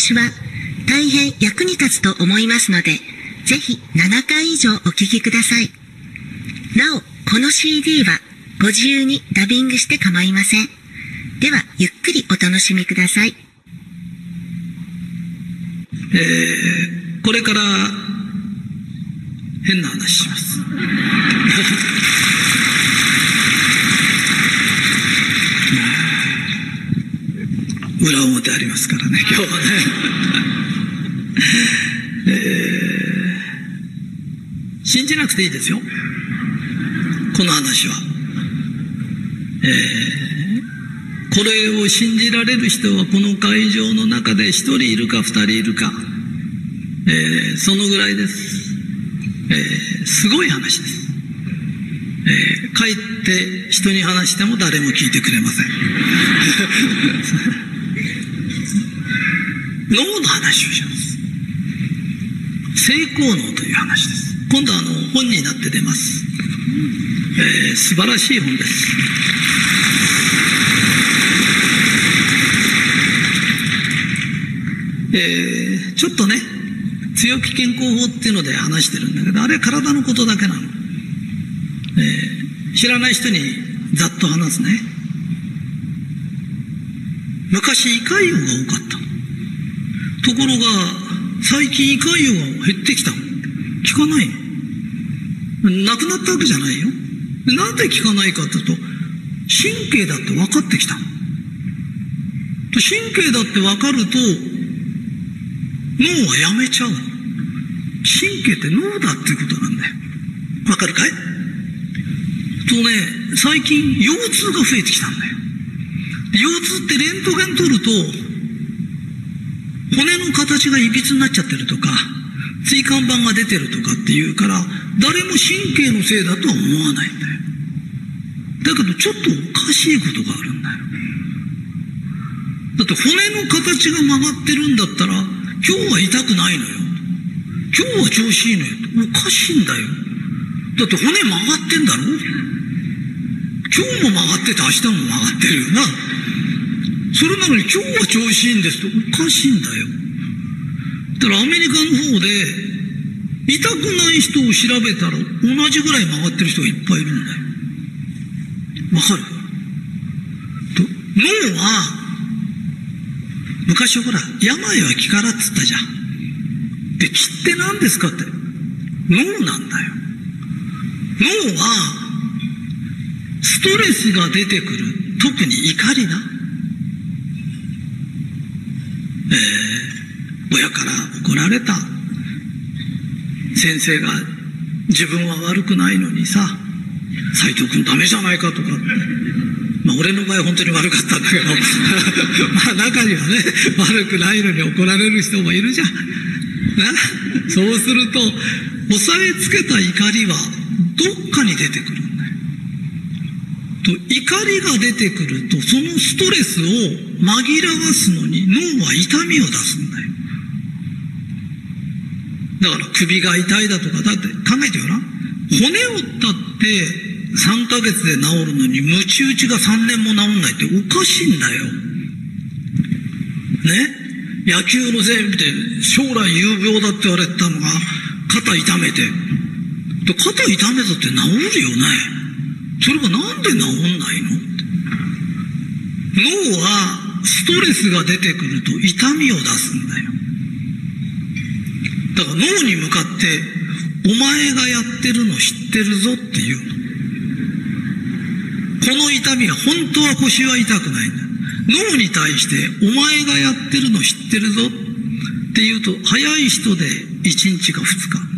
話は大変役に立つと思いますので、ぜひ7回以上お聞きください。なお、この CD はご自由にダビングして構いません。では、ゆっくりお楽しみください。えー、これから変な話します。裏表ありますからね、今日はね。信じなくていいですよ。この話は。えー、これを信じられる人はこの会場の中で一人いるか二人いるか、えー、そのぐらいです。え、すごい話です。えー、帰って人に話しても誰も聞いてくれません。脳の話をします。成功脳という話です。今度はあの本になって出ます。えー、素晴らしい本です。えー、ちょっとね、強気健康法っていうので話してるんだけど、あれ体のことだけなの。えー、知らない人にざっと話すね。昔胃潰瘍が多かったの。ところが、最近胃潰瘍が減ってきた。効かない。なくなったわけじゃないよ。なんで効かないかっていうと、神経だって分かってきた。神経だって分かると、脳はやめちゃう。神経って脳だっていうことなんだよ。わかるかい？とね、最近腰痛が増えてきたんだよ。腰痛ってレントゲン取ると、骨の形がいびつになっちゃってるとか、椎間板が出てるとかっていうから、誰も神経のせいだとは思わないんだよ。だけどちょっとおかしいことがあるんだよ。だって骨の形が曲がってるんだったら、今日は痛くないのよ。今日は調子いいのよ。おかしいんだよ。だって骨曲がってんだろ今日も曲がってて明日も曲がってるよな。それなのに今日は調子いいんですとおかしいんだよ。だからアメリカの方で痛くない人を調べたら同じぐらい曲がってる人がいっぱいいるんだよ。わかる？脳は昔はほら病は気からっつったじゃん。で気って何ですかって脳なんだよ。脳はストレスが出てくる特に怒りな。えー、親から怒られた。先生が自分は悪くないのにさ、斎藤君ダメじゃないかとかって。まあ俺の場合本当に悪かったんだけど、まあ中にはね、悪くないのに怒られる人もいるじゃん。そうすると、押さえつけた怒りはどっかに出てくる。と怒りが出てくると、そのストレスを紛らわすのに脳は痛みを出すんだよ。だから首が痛いだとか、だって考えてよな。骨折ったって3ヶ月で治るのに、ムチ打ちが3年も治んないっておかしいんだよ。ね？野球の全部で将来有病だって言われてたのが、肩痛めて。で肩痛めたって治るよね？それがなんで治んないの？脳はストレスが出てくると痛みを出すんだよ。だから脳に向かって、お前がやってるの知ってるぞっていうの。この痛みは本当は腰は痛くないんだ。脳に対して、お前がやってるの知ってるぞって言うと、早い人で1日か2日。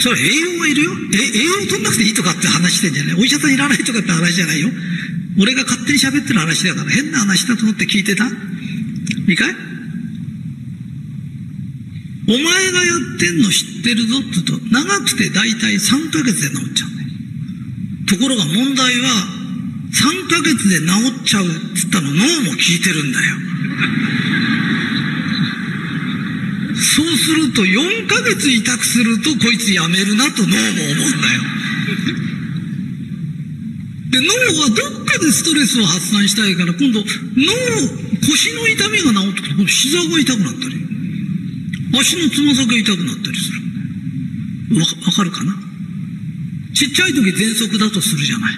それ栄養はいるよ。え、栄養取んなくていいとかって話してんじゃない？お医者さんいらないとかって話じゃないよ。俺が勝手に喋ってる話だから変な話だと思って聞いてた？いいかいお前がやってんの知ってるぞって言うと、長くて大体3ヶ月で治っちゃうんだよ。ところが問題は、3ヶ月で治っちゃうって言ったの脳も聞いてるんだよ。そうすると4ヶ月痛くするとこいつやめるなと脳も思うんだよ。で、脳はどっかでストレスを発散したいから、今度、脳、腰の痛みが治ってくると、今度膝が痛くなったり、足のつま先が痛くなったりする。わ、わかるかな？ちっちゃい時喘息だとするじゃない。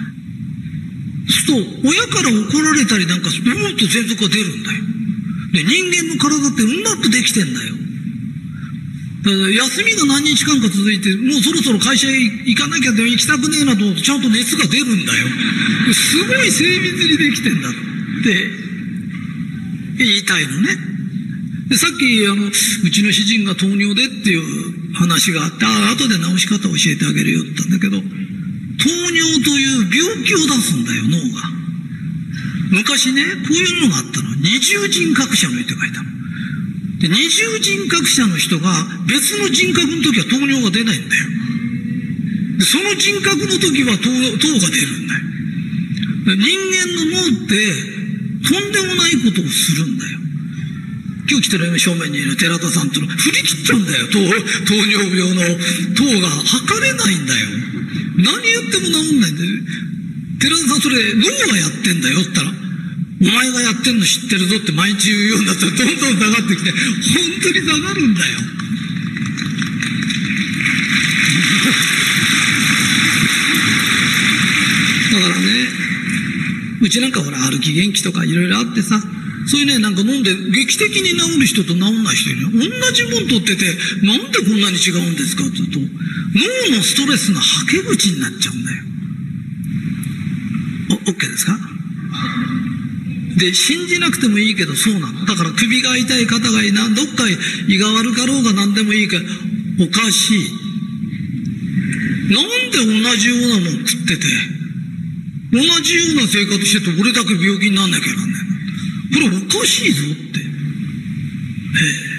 そうすると、親から怒られたりなんかすると、もっと喘息が出るんだよ。で、人間の体ってうまくできてんだよ。休みが何日間か続いて、もうそろそろ会社へ行かなきゃでも行きたくねえなと思うと、ちゃんと熱が出るんだよ。すごい精密にできてんだって言いたいのね。でさっき、あの、うちの主人が糖尿でっていう話があって、あ後で治し方を教えてあげるよって言ったんだけど、糖尿という病気を出すんだよ、脳が。昔ね、こういうのがあったの。二重人格者の人がいたの。で、二重人格者の人が別の人格の時は糖尿が出ないんだよ。でその人格の時は糖が出るんだよ。人間の脳ってとんでもないことをするんだよ。今日来てる正面にいる寺田さんってのは振り切っちゃうんだよ。糖糖尿病の糖が測れないんだよ。何やっても治んないんだよ。寺田さんそれ脳がやってんだよって言ったら、お前がやってんの知ってるぞって毎日言うようになったらどんどん下がってきて、本当に下がるんだよ。だからね、うちなんかほら歩き元気とかいろいろあってさ、そういうね、なんか飲んで劇的に治る人と治んない人いるよ。同じもん取ってて、なんでこんなに違うんですかって言うと、脳のストレスのはけ口になっちゃうんだよ。お、OK ですか？で、信じなくてもいいけどそうなの？だから首が痛い、肩がいいな、どっか胃が悪かろうが何でもいいから、おかしい。なんで同じようなもん食ってて、同じような生活してて俺だけ病気になんなきゃなんないの？これおかしいぞって。ええ